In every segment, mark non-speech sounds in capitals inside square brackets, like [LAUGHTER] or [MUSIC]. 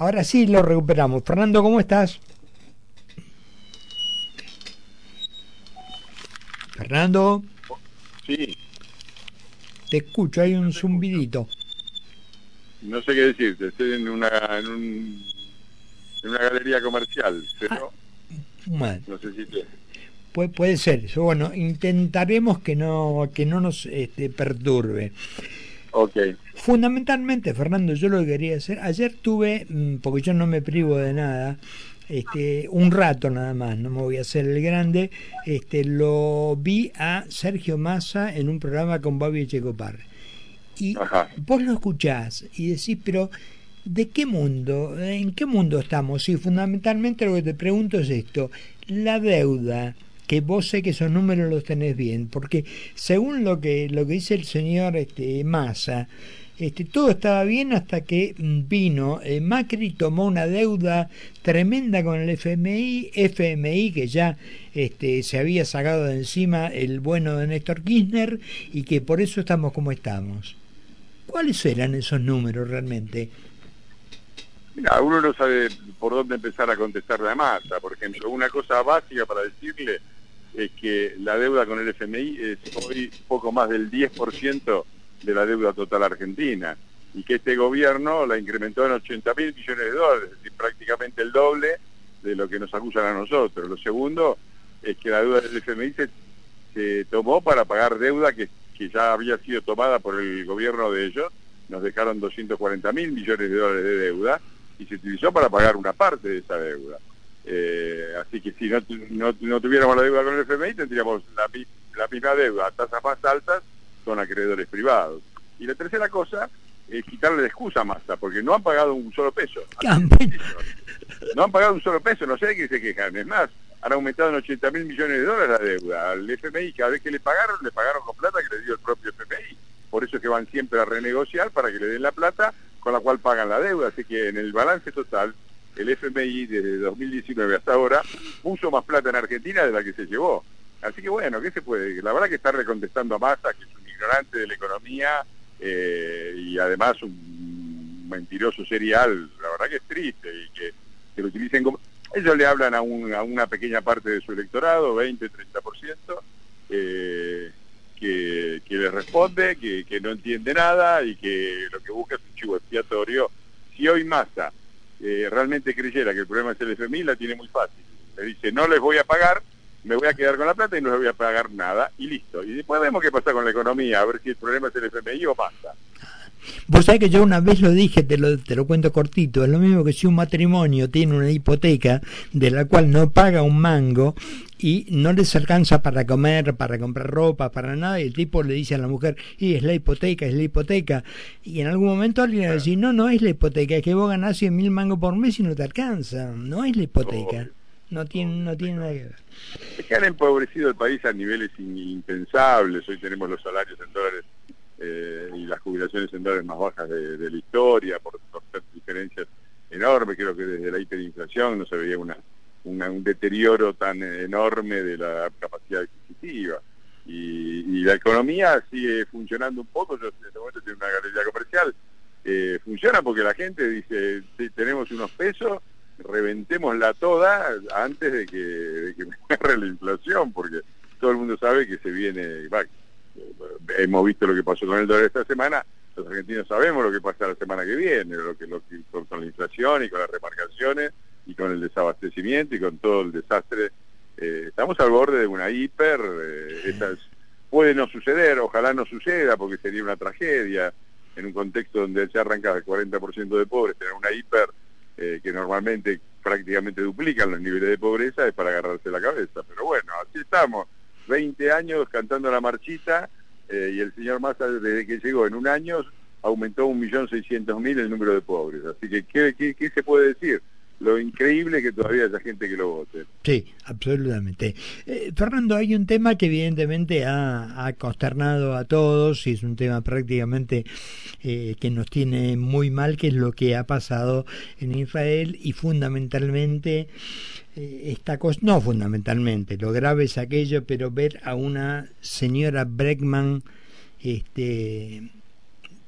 Ahora sí lo recuperamos. Fernando, ¿cómo estás? Fernando. Sí. Te escucho, hay un zumbidito. No sé qué decirte, estoy en una, en, un, en una galería comercial, pero Ah, no sé si te... Puede, puede ser. Bueno, intentaremos que no, que no nos este, perturbe. Ok, Fundamentalmente, Fernando, yo lo que quería hacer, ayer tuve, mm, porque yo no me privo de nada, este, un rato nada más, no me voy a hacer el grande, este, lo vi a Sergio Massa en un programa con Bobby Checopar. Y Ajá. vos lo escuchás y decís, pero ¿de qué mundo? ¿En qué mundo estamos? Y fundamentalmente lo que te pregunto es esto, la deuda, que vos sé que esos números los tenés bien, porque según lo que, lo que dice el señor este, Massa, este, todo estaba bien hasta que vino eh, Macri tomó una deuda tremenda con el FMI, FMI que ya este, se había sacado de encima el bueno de Néstor Kirchner y que por eso estamos como estamos. ¿Cuáles eran esos números realmente? Mira, uno no sabe por dónde empezar a contestarle a Massa. Por ejemplo, una cosa básica para decirle es que la deuda con el FMI es hoy poco más del 10% de la deuda total argentina y que este gobierno la incrementó en 80 mil millones de dólares, es decir, prácticamente el doble de lo que nos acusan a nosotros. Lo segundo es que la deuda del FMI se, se tomó para pagar deuda que, que ya había sido tomada por el gobierno de ellos, nos dejaron 240 mil millones de dólares de deuda y se utilizó para pagar una parte de esa deuda. Eh, así que si no, no, no tuviéramos la deuda con el FMI, tendríamos la, la misma deuda a tasas más altas con acreedores privados. Y la tercera cosa es quitarle la excusa a Massa, porque no han pagado un solo peso. No han pagado un solo peso, no sé de qué se quejan. Es más, han aumentado en 80 mil millones de dólares la deuda. Al FMI, cada vez que le pagaron, le pagaron con plata que le dio el propio FMI. Por eso es que van siempre a renegociar para que le den la plata con la cual pagan la deuda. Así que en el balance total, el FMI desde 2019 hasta ahora puso más plata en Argentina de la que se llevó. Así que bueno, ¿qué se puede? La verdad que estarle contestando a Massa, que es un ignorante de la economía eh, y además un mentiroso serial, la verdad que es triste y que, que lo utilicen como... Ellos le hablan a, un- a una pequeña parte de su electorado, 20, 30%, eh, que, que le responde, que, que no entiende nada y que lo que busca es un chivo expiatorio. Si hoy Massa eh, realmente creyera que el problema es el FMI, la tiene muy fácil. Le dice, no les voy a pagar, me voy a quedar con la plata y no les voy a pagar nada, y listo. Y después vemos qué pasa con la economía, a ver si el problema es el FMI o Massa. Vos sabés que yo una vez lo dije, te lo, te lo cuento cortito, es lo mismo que si un matrimonio tiene una hipoteca de la cual no paga un mango y no les alcanza para comer, para comprar ropa, para nada, y el tipo le dice a la mujer, y es la hipoteca, es la hipoteca, y en algún momento alguien va a decir, no, no es la hipoteca, es que vos ganás 100 mil mangos por mes y no te alcanza, no es la hipoteca, no tiene, no tiene nada que ver. Es que han empobrecido el país a niveles in- impensables. Hoy tenemos los salarios en dólares eh, y las jubilaciones en dólares más bajas de, la historia, por, diferencias enormes. Creo que desde la hiperinflación no se veía una, un deterioro tan enorme de la capacidad adquisitiva. Y, la economía sigue funcionando un poco. Yo en este momento tengo una galería comercial. eh, funciona porque la gente dice, "Sí, tenemos unos pesos, reventémosla toda antes de que, de [LAUGHS] me agarre la inflación, porque todo el mundo sabe que se viene, va, hemos visto lo que pasó con el dólar esta semana, los argentinos sabemos lo que pasa la semana que viene, lo que, lo que- con, con la inflación y con las remarcaciones y con el desabastecimiento y con todo el desastre. Eh, estamos al borde de una hiper, eh, puede no suceder, ojalá no suceda porque sería una tragedia en un contexto donde se arranca el 40% de pobres, tener una hiper eh, que normalmente prácticamente duplican los niveles de pobreza es para agarrarse la cabeza. Pero bueno, así estamos, 20 años cantando la marchita eh, y el señor Massa desde que llegó en un año aumentó un millón seiscientos mil el número de pobres. Así que, ¿qué, qué, qué se puede decir? Lo increíble que todavía haya gente que lo vote. Sí, absolutamente. Eh, Fernando, hay un tema que evidentemente ha, ha consternado a todos y es un tema prácticamente eh, que nos tiene muy mal, que es lo que ha pasado en Israel y fundamentalmente eh, esta cosa, no fundamentalmente, lo grave es aquello, pero ver a una señora Breckman este,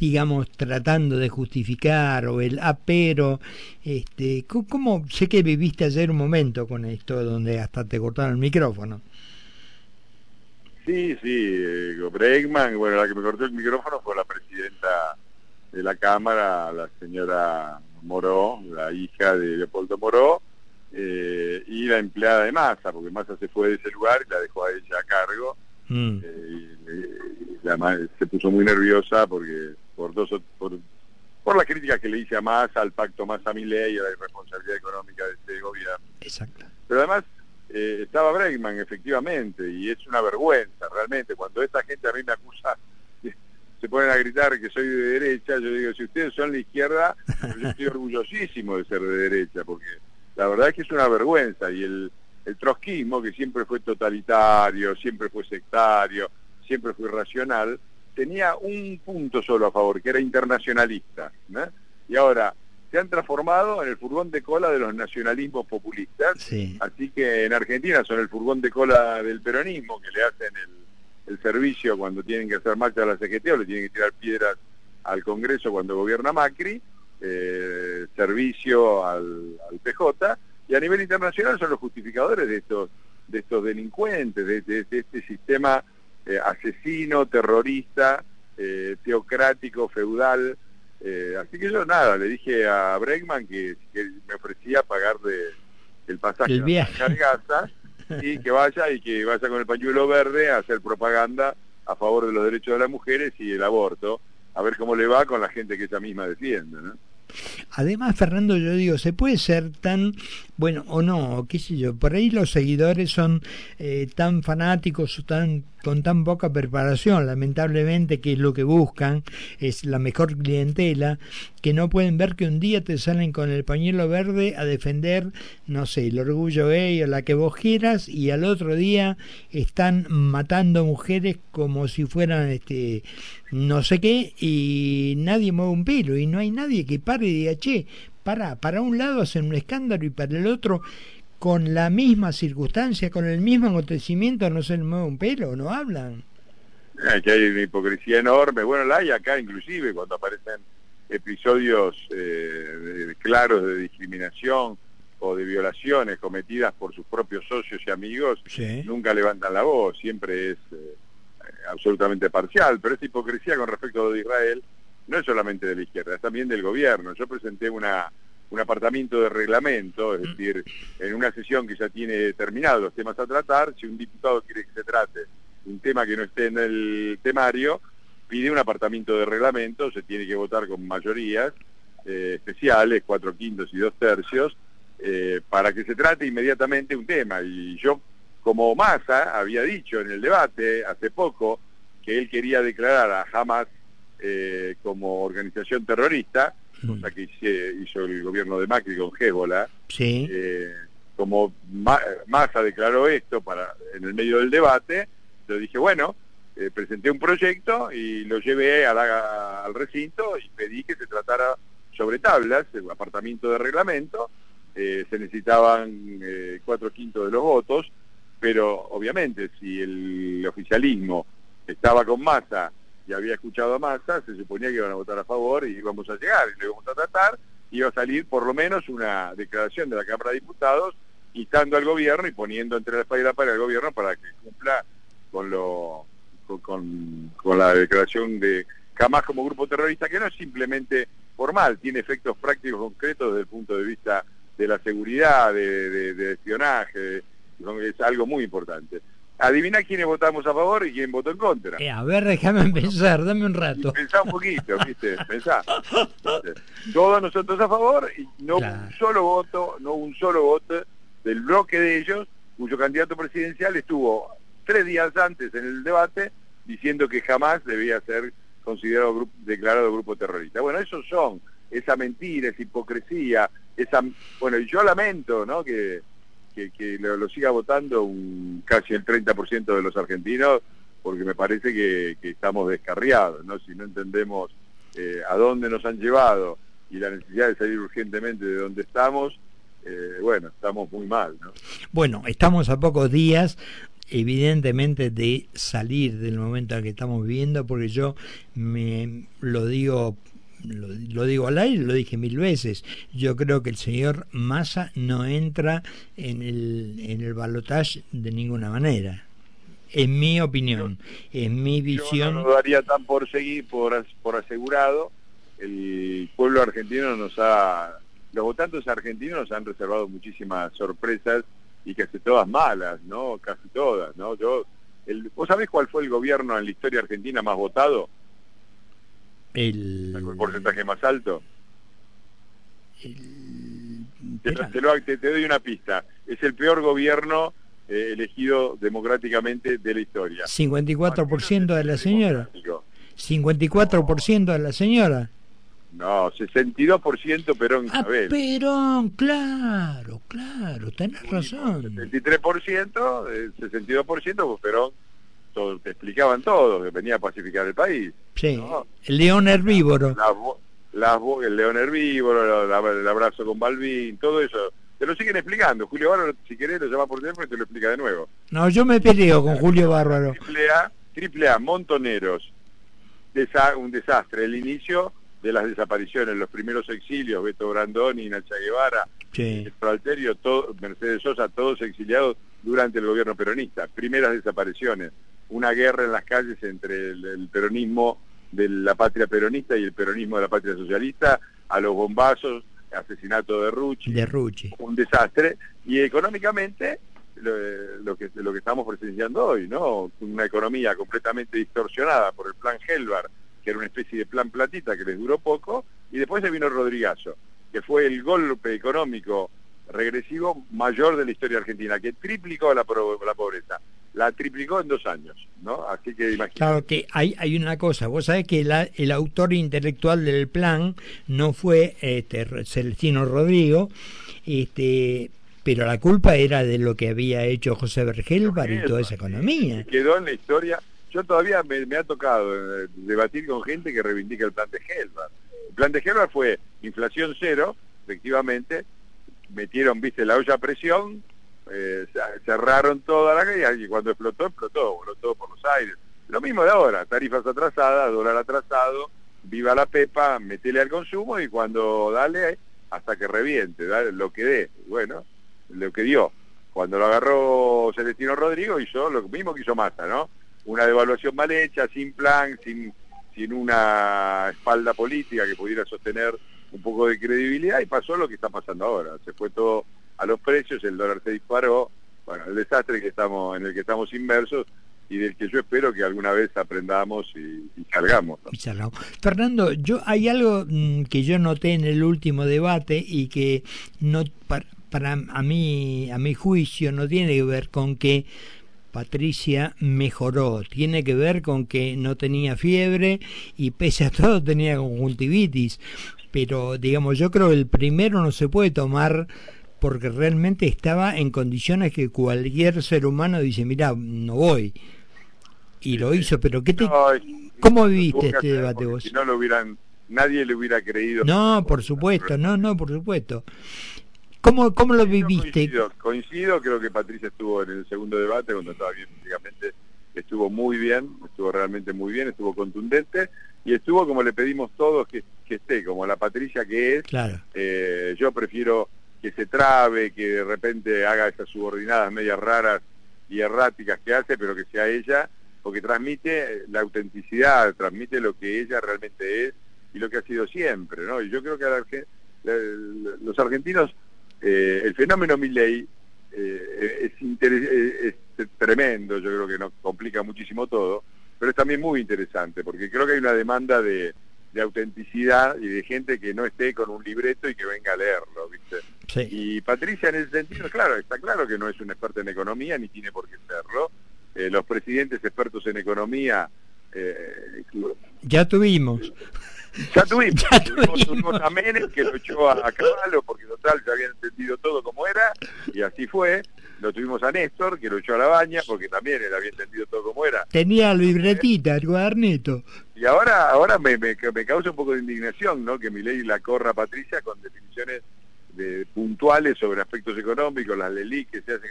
digamos, tratando de justificar o el apero. Este, ¿cómo, sé que viviste ayer un momento con esto donde hasta te cortaron el micrófono? Sí, sí, eh, Bregman, bueno, la que me cortó el micrófono fue la presidenta de la Cámara, la señora Moró, la hija de Leopoldo Moró, eh, y la empleada de Massa, porque Massa se fue de ese lugar y la dejó a ella a cargo. Mm. Eh, y, se puso muy nerviosa porque por dos por, por la crítica que le hice a Massa, al pacto Massa Milei, a la irresponsabilidad económica de este gobierno. Exacto. Pero además eh, estaba Bregman, efectivamente, y es una vergüenza, realmente, cuando esta gente a mí me acusa, [LAUGHS] se ponen a gritar que soy de derecha, yo digo, si ustedes son la izquierda, [LAUGHS] yo estoy orgullosísimo de ser de derecha, porque la verdad es que es una vergüenza, y el, el trotskismo, que siempre fue totalitario, siempre fue sectario, siempre fue irracional, tenía un punto solo a favor, que era internacionalista. Y ahora, se han transformado en el furgón de cola de los nacionalismos populistas. Así que en Argentina son el furgón de cola del peronismo, que le hacen el, servicio cuando tienen que hacer marcha a la CGT o le tienen que tirar piedras al Congreso cuando gobierna Macri, eh, servicio al, PJ, y a nivel internacional son los justificadores de estos, de estos delincuentes, de, este sistema eh, asesino, terrorista, eh, teocrático, feudal, eh, así que yo nada, le dije a Bregman que, me ofrecía pagar de, el pasaje el viaje. a y [LAUGHS] que vaya y que vaya con el pañuelo verde a hacer propaganda a favor de los derechos de las mujeres y el aborto, a ver cómo le va con la gente que ella misma defiende. ¿no? Además, Fernando, yo digo, se puede ser tan, bueno, o no, qué sé yo, por ahí los seguidores son eh, tan fanáticos, tan con tan poca preparación, lamentablemente, que lo que buscan, es la mejor clientela, que no pueden ver que un día te salen con el pañuelo verde a defender, no sé, el orgullo gay o la que vos quieras, y al otro día están matando mujeres como si fueran este no sé qué, y nadie mueve un pelo, y no hay nadie que pare y diga, che, para, para un lado hacen un escándalo y para el otro con la misma circunstancia, con el mismo acontecimiento, no se mueve un pelo, no hablan. que hay una hipocresía enorme. Bueno, la hay acá inclusive cuando aparecen episodios eh, claros de discriminación o de violaciones cometidas por sus propios socios y amigos, nunca levantan la voz, siempre es eh, absolutamente parcial. Pero esta hipocresía con respecto de Israel no es solamente de la izquierda, es también del gobierno. Yo presenté una un apartamento de reglamento, es mm. decir, en una sesión que ya tiene determinados los temas a tratar, si un diputado quiere que se trate un tema que no esté en el temario, pide un apartamento de reglamento, se tiene que votar con mayorías eh, especiales, cuatro quintos y dos tercios, eh, para que se trate inmediatamente un tema. Y yo, como Massa, había dicho en el debate hace poco que él quería declarar a Hamas eh, como organización terrorista, cosa mm. que hizo el gobierno de Macri con. Sí. Eh, como Massa declaró esto para en el medio del debate, yo dije, bueno, eh, presenté un proyecto y lo llevé al recinto y pedí que se tratara sobre tablas, el apartamento de reglamento, eh, se necesitaban cuatro quintos de los votos, pero obviamente si el oficialismo estaba con Massa y había escuchado a Massa, se suponía que iban a votar a favor y íbamos a llegar y lo íbamos a tratar, iba a salir por lo menos una declaración de la Cámara de Diputados instando al gobierno y poniendo entre la espalda pared al gobierno para que cumpla con lo con, con, la declaración de jamás como grupo terrorista, que no es simplemente formal, tiene efectos prácticos concretos desde el punto de vista de la seguridad, de espionaje, es algo muy importante adivina quiénes votamos a favor y quién votó en contra. Eh, a ver, déjame pensar, dame un rato. Pensá un poquito, ¿viste? Pensá. Todos nosotros a favor y no un solo voto, no un solo voto del bloque de ellos, cuyo candidato presidencial estuvo tres días antes en el debate diciendo que jamás debía ser considerado grupo, declarado grupo terrorista. Bueno, esos son, esa mentira, esa hipocresía, esa... Bueno, yo lamento, ¿no?, que que, lo, siga votando un, casi el 30% de los argentinos, porque me parece que, estamos descarriados, ¿no? Si no entendemos eh, a dónde nos han llevado y la necesidad de salir urgentemente de donde estamos, eh, bueno, estamos muy mal, ¿no? Bueno, estamos a pocos días evidentemente de salir del momento en que estamos viviendo, porque yo me lo digo lo, digo al aire, lo dije mil veces. Yo creo que el señor Massa no entra en el, en el balotaje de ninguna manera. En mi opinión, en mi visión. Yo no lo daría tan por seguir, por, por asegurado. El pueblo argentino nos ha. Los votantes argentinos nos han reservado muchísimas sorpresas y casi todas malas, ¿no? Casi todas, ¿no? Yo, el, ¿Vos sabés cuál fue el gobierno en la historia argentina más votado? El, porcentaje más alto. El... Te, te, doy una pista. Es el peor gobierno eh, elegido democráticamente de la historia. 54% de la señora. 54% de la señora. No, 62% Perón ah, Isabel. Perón, claro, claro, tenés razón. 73%, 62% pues Perón todo, te explicaban todo, que venía a pacificar el país. Sí, el león herbívoro. el león herbívoro, el abrazo con Balvin, todo eso. Te lo siguen explicando. Julio Bárbaro, si querés, lo llama por teléfono y te lo explica de nuevo. No, yo me peleo con Julio Bárbaro. Triple A, triple A, Montoneros. un desastre. El inicio de las desapariciones, los primeros exilios, Beto Brandoni, Nacha Guevara, sí. Alterio, todo, Mercedes Sosa, todos exiliados durante el gobierno peronista. Primeras desapariciones una guerra en las calles entre el, peronismo de la patria peronista y el peronismo de la patria socialista, a los bombazos, asesinato de Rucci, de Rucci. un desastre, y económicamente lo, que, lo que estamos presenciando hoy, ¿no? Una economía completamente distorsionada por el plan Helvar, que era una especie de plan platita que les duró poco, y después se vino Rodrigazo, que fue el golpe económico regresivo mayor de la historia argentina, que triplicó la, la pobreza la triplicó en dos años, ¿no? Así que imagínate. Claro que hay, hay una cosa, vos sabés que el autor intelectual del plan no fue este, Celestino Rodrigo, este, pero la culpa era de lo que había hecho José Bergelbar y toda esa economía. Quedó en la historia. Yo todavía me, ha tocado eh, debatir con gente que reivindica el plan de Helvar. El plan de Helvar fue inflación cero, efectivamente, metieron, viste, la olla a presión, eh, cerraron toda la calle y cuando explotó, explotó, explotó por los aires. Lo mismo de ahora, tarifas atrasadas, dólar atrasado, viva la pepa, metele al consumo y cuando dale hasta que reviente, dale lo que dé. Bueno, lo que dio. Cuando lo agarró Celestino Rodrigo hizo lo mismo que hizo Massa, ¿no? Una devaluación mal hecha, sin plan, sin, sin una espalda política que pudiera sostener un poco de credibilidad y pasó lo que está pasando ahora. Se fue todo a los precios, el dólar se disparó, bueno, el desastre que estamos, en el que estamos inmersos y del que yo espero que alguna vez aprendamos y, salgamos. Fernando, yo hay algo mm, que yo noté en el último debate y que no para, para a mí a mi juicio no tiene que ver con que Patricia mejoró, tiene que ver con que no tenía fiebre y pese a todo tenía conjuntivitis, pero digamos yo creo que el primero no se puede tomar porque realmente estaba en condiciones que cualquier ser humano dice, mira, no voy. Y lo hizo, pero ¿qué te, ¿cómo viviste este debate vos? Si no lo hubieran, nadie le hubiera creído. No, por supuesto, no, no, por supuesto. ¿Cómo, cómo lo viviste? Coincido, creo que Patricia estuvo en el segundo debate, cuando estaba bien físicamente, estuvo muy bien, estuvo realmente muy bien, estuvo contundente, y estuvo como le pedimos todos que, que esté, como la Patricia que es. Claro. Eh, yo prefiero que se trabe, que de repente haga esas subordinadas medias raras y erráticas que hace, pero que sea ella, porque transmite la autenticidad, transmite lo que ella realmente es y lo que ha sido siempre, ¿no? Y yo creo que los argentinos, eh, el fenómeno Milley eh, es, es tremendo, yo creo que nos complica muchísimo todo, pero es también muy interesante, porque creo que hay una demanda de, de autenticidad y de gente que no esté con un libreto y que venga a leerlo, ¿viste? Y Patricia en ese sentido, claro, está claro que no es un experto en economía ni tiene por qué serlo. Eh, los presidentes expertos en economía... Eh, ya tuvimos. Ya tuvimos. [LAUGHS] Ya tuvimos. a Menem que lo echó a, Caballo porque total ya había entendido todo como era y así fue. Lo tuvimos a Néstor que lo echó a la baña porque también él había entendido todo como era. Tenía libretita, el cuadernito. Y ahora ahora me, me, causa un poco de indignación ¿no? que mi ley la corra Patricia con definiciones de, puntuales sobre aspectos económicos, las LELI que se hacen,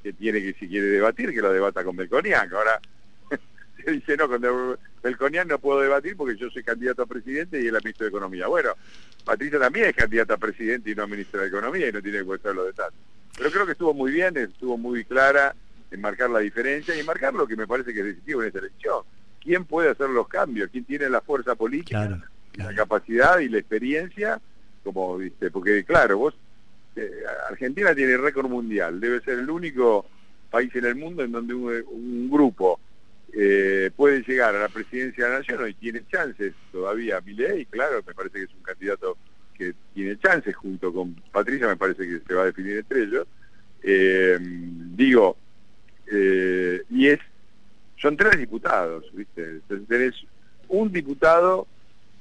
que tiene que si quiere debatir, que lo debata con Melconian. Ahora [LAUGHS] se dice, no, con Melconian no puedo debatir porque yo soy candidato a presidente y él es ministro de Economía. Bueno, Patricia también es candidata a presidente y no a ministra de Economía y no tiene que conocer los detalles. Pero creo que estuvo muy bien, estuvo muy clara en marcar la diferencia y marcar lo que me parece que es decisivo en esta elección. ¿Quién puede hacer los cambios? ¿Quién tiene la fuerza política, la capacidad y la experiencia? Como viste, porque claro, vos eh, Argentina tiene récord mundial, debe ser el único país en el mundo en donde un, grupo eh, puede llegar a la presidencia de la nación y tiene chances todavía Milei, claro, me parece que es un candidato que tiene chances junto con Patricia, me parece que se va a definir entre ellos. Eh, digo, eh, y es son tres diputados, ¿viste? Tenés un diputado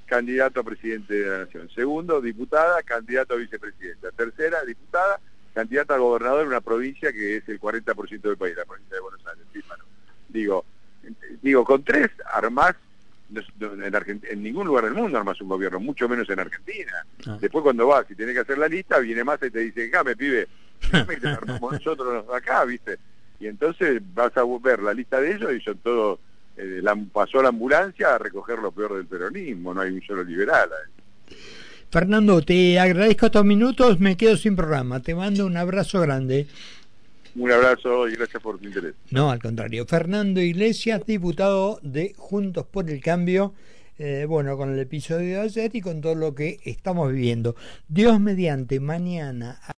candidato a presidente de la nación, segundo diputada candidato a vicepresidenta, tercera diputada candidata a gobernador en una provincia que es el 40% del país, la provincia de Buenos Aires. Digo, digo, con tres armas en, en, ningún lugar del mundo armas un gobierno, mucho menos en Argentina. Ah. Después cuando vas y tienes que hacer la lista, viene más y te dice, me pibe, te armamos nosotros acá, ¿viste? Y entonces vas a ver la lista de ellos y son todos, eh, la, pasó la ambulancia a recoger lo peor del peronismo, no hay un solo liberal. Fernando, te agradezco estos minutos, me quedo sin programa, te mando un abrazo grande. Un abrazo y gracias por tu interés. No, al contrario. Fernando Iglesias, diputado de Juntos por el Cambio, eh, bueno, con el episodio de ayer y con todo lo que estamos viviendo. Dios mediante, mañana.